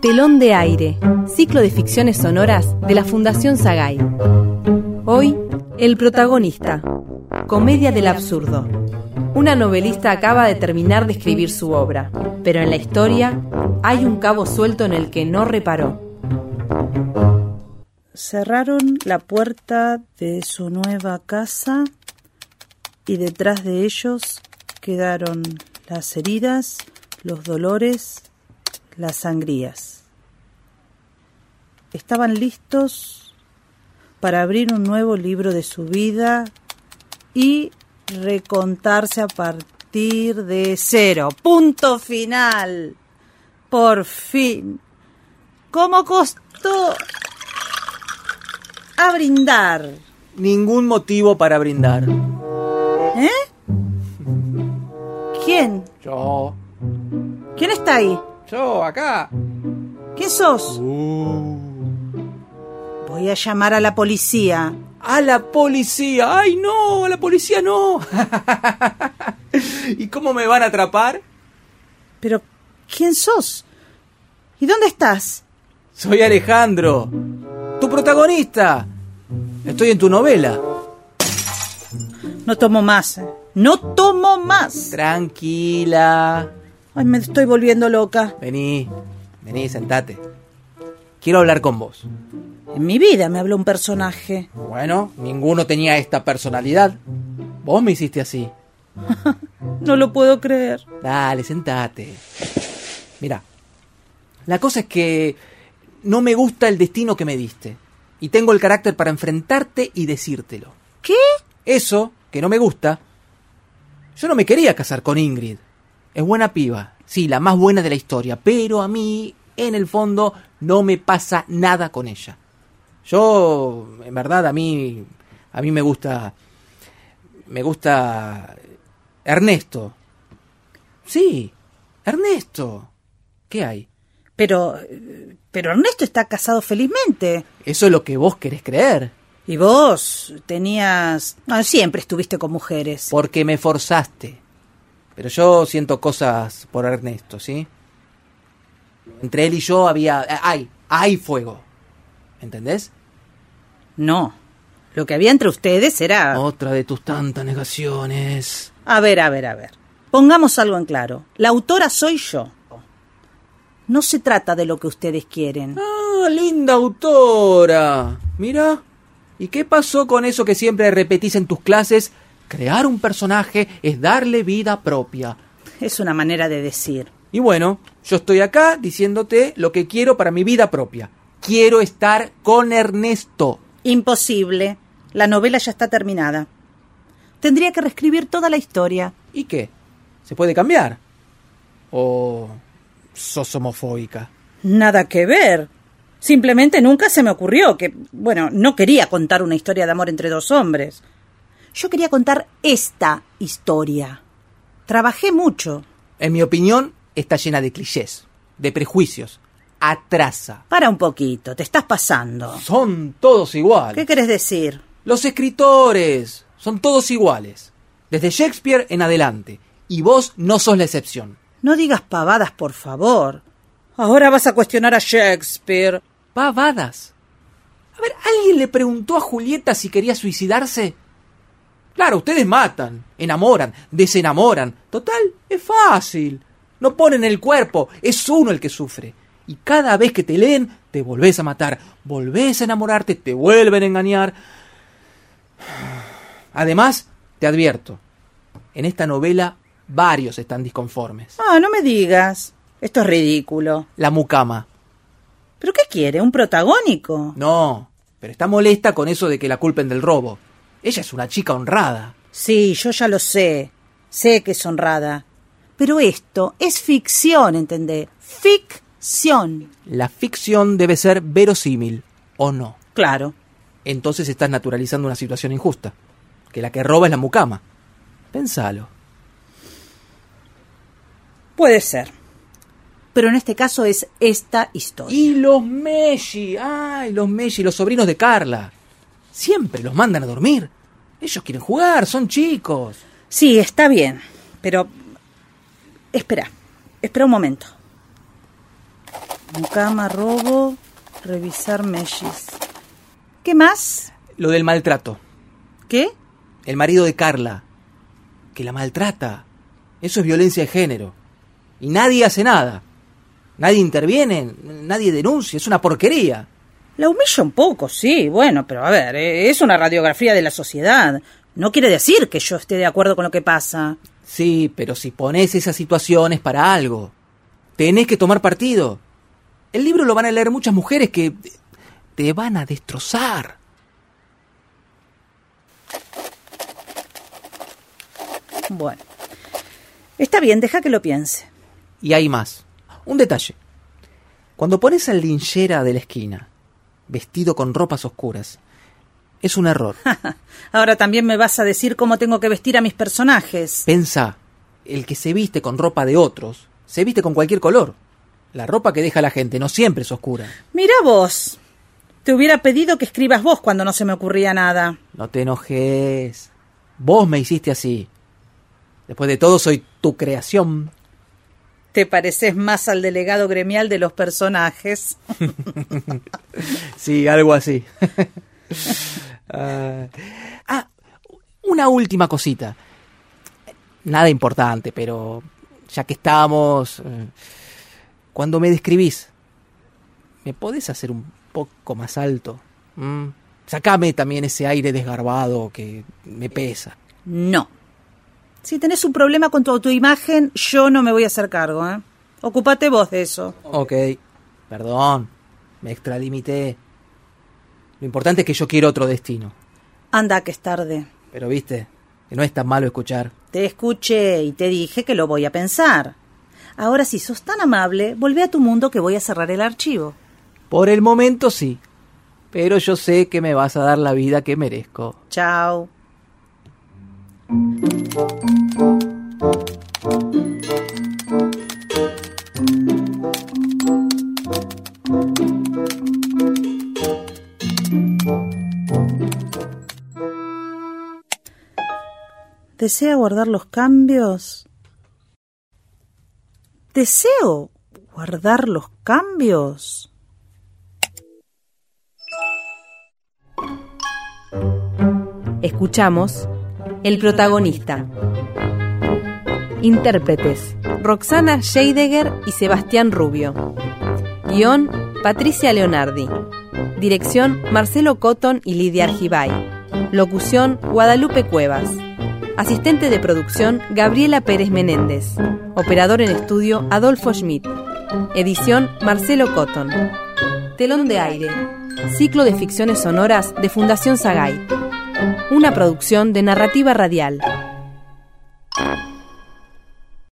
Telón de Aire, ciclo de ficciones sonoras de la Fundación Sagay. Hoy, El protagonista, Comedia del Absurdo. Una novelista acaba de terminar de escribir su obra, pero en la historia hay un cabo suelto en el que no reparó. Cerraron la puerta de su nueva casa y detrás de ellos quedaron las heridas, los dolores, las sangrías. Estaban listos para abrir un nuevo libro de su vida y recontarse a partir de cero. Punto final. Por fin. ¿Cómo costó a brindar? Ningún motivo para brindar. ¿Eh? ¿Quién? Yo. ¿Quién está ahí? Yo, acá. ¿Quién sos? Uh. Voy a llamar a la policía. ¡A la policía! ¡Ay, no! ¡A la policía no! ¿Y cómo me van a atrapar? Pero, ¿quién sos? ¿Y dónde estás? Soy Alejandro, tu protagonista. Estoy en tu novela. No tomo más. ¿eh? No tomo más. Tranquila. Ay, me estoy volviendo loca. Vení, vení, sentate. Quiero hablar con vos. En mi vida me habló un personaje. Bueno, ninguno tenía esta personalidad. Vos me hiciste así. No lo puedo creer. Dale, sentate. Mira, la cosa es que no me gusta el destino que me diste. Y tengo el carácter para enfrentarte y decírtelo. ¿Qué? Eso, que no me gusta. Yo no me quería casar con Ingrid. Es buena piba. Sí, la más buena de la historia. Pero a mí, en el fondo, no me pasa nada con ella. Yo, en verdad, a mí, a mí me gusta, me gusta Ernesto. Sí, Ernesto. ¿Qué hay? Pero, pero Ernesto está casado felizmente. Eso es lo que vos querés creer. Y vos tenías... No, siempre estuviste con mujeres. Porque me forzaste. Pero yo siento cosas por Ernesto, ¿sí? Entre él y yo había... Hay, hay fuego. ¿Entendés? No. Lo que había entre ustedes era... Otra de tus tantas negaciones. A ver, a ver, a ver. Pongamos algo en claro. La autora soy yo. No se trata de lo que ustedes quieren. Ah, linda autora. Mira. ¿Y qué pasó con eso que siempre repetís en tus clases? Crear un personaje es darle vida propia. Es una manera de decir. Y bueno, yo estoy acá diciéndote lo que quiero para mi vida propia. Quiero estar con Ernesto. Imposible. La novela ya está terminada. Tendría que reescribir toda la historia. ¿Y qué? ¿Se puede cambiar? ¿O sos homofóbica? Nada que ver. Simplemente nunca se me ocurrió que, bueno, no quería contar una historia de amor entre dos hombres. Yo quería contar esta historia. Trabajé mucho. En mi opinión, está llena de clichés, de prejuicios. Atrasa. Para un poquito, te estás pasando. Son todos iguales. ¿Qué querés decir? Los escritores son todos iguales. Desde Shakespeare en adelante. Y vos no sos la excepción. No digas pavadas, por favor. Ahora vas a cuestionar a Shakespeare. Pavadas. A ver, ¿alguien le preguntó a Julieta si quería suicidarse? Claro, ustedes matan, enamoran, desenamoran. Total, es fácil. No ponen el cuerpo, es uno el que sufre. Y cada vez que te leen, te volvés a matar, volvés a enamorarte, te vuelven a engañar. Además, te advierto, en esta novela varios están disconformes. Ah, no me digas. Esto es ridículo. La mucama. ¿Pero qué quiere? ¿Un protagónico? No, pero está molesta con eso de que la culpen del robo. Ella es una chica honrada. Sí, yo ya lo sé. Sé que es honrada. Pero esto es ficción, ¿entendé? Ficción. La ficción debe ser verosímil, ¿o no? Claro. Entonces estás naturalizando una situación injusta. Que la que roba es la mucama. Pensalo. Puede ser. Pero en este caso es esta historia. Y los Messi, ay, los Messi, los sobrinos de Carla. Siempre los mandan a dormir. Ellos quieren jugar, son chicos. Sí, está bien. Pero... Espera. Espera un momento. Mucama, robo, revisar mellis. ¿Qué más? Lo del maltrato. ¿Qué? El marido de Carla. Que la maltrata. Eso es violencia de género. Y nadie hace nada. Nadie interviene, nadie denuncia. Es una porquería. La humilla un poco, sí, bueno, pero a ver, eh, es una radiografía de la sociedad. No quiere decir que yo esté de acuerdo con lo que pasa. Sí, pero si pones esas situaciones para algo, tenés que tomar partido. El libro lo van a leer muchas mujeres que te van a destrozar. Bueno, está bien, deja que lo piense. Y hay más. Un detalle. Cuando pones al linchera de la esquina, vestido con ropas oscuras, es un error. Ahora también me vas a decir cómo tengo que vestir a mis personajes. Pensa, el que se viste con ropa de otros, se viste con cualquier color. La ropa que deja la gente no siempre es oscura. Mira vos. Te hubiera pedido que escribas vos cuando no se me ocurría nada. No te enojes. Vos me hiciste así. Después de todo, soy tu creación. Te pareces más al delegado gremial de los personajes. sí, algo así. Ah, ah, una última cosita. Nada importante, pero ya que estamos... Eh, cuando me describís, ¿me podés hacer un poco más alto? ¿Mm? Sacame también ese aire desgarbado que me pesa. No. Si tenés un problema con tu autoimagen, yo no me voy a hacer cargo, ¿eh? Ocúpate vos de eso. Ok. Perdón. Me extralimité. Lo importante es que yo quiero otro destino. Anda, que es tarde. Pero viste, que no es tan malo escuchar. Te escuché y te dije que lo voy a pensar. Ahora, si sos tan amable, volvé a tu mundo que voy a cerrar el archivo. Por el momento sí. Pero yo sé que me vas a dar la vida que merezco. Chao. ¿Desea guardar los cambios? ¿Deseo guardar los cambios? Escuchamos El protagonista. Intérpretes: Roxana Scheidegger y Sebastián Rubio. Guión: Patricia Leonardi. Dirección: Marcelo Cotton y Lidia Argibay. Locución: Guadalupe Cuevas. Asistente de producción, Gabriela Pérez Menéndez. Operador en estudio, Adolfo Schmidt. Edición, Marcelo Cotton. Telón de aire. Ciclo de ficciones sonoras de Fundación Sagay una producción de narrativa radial.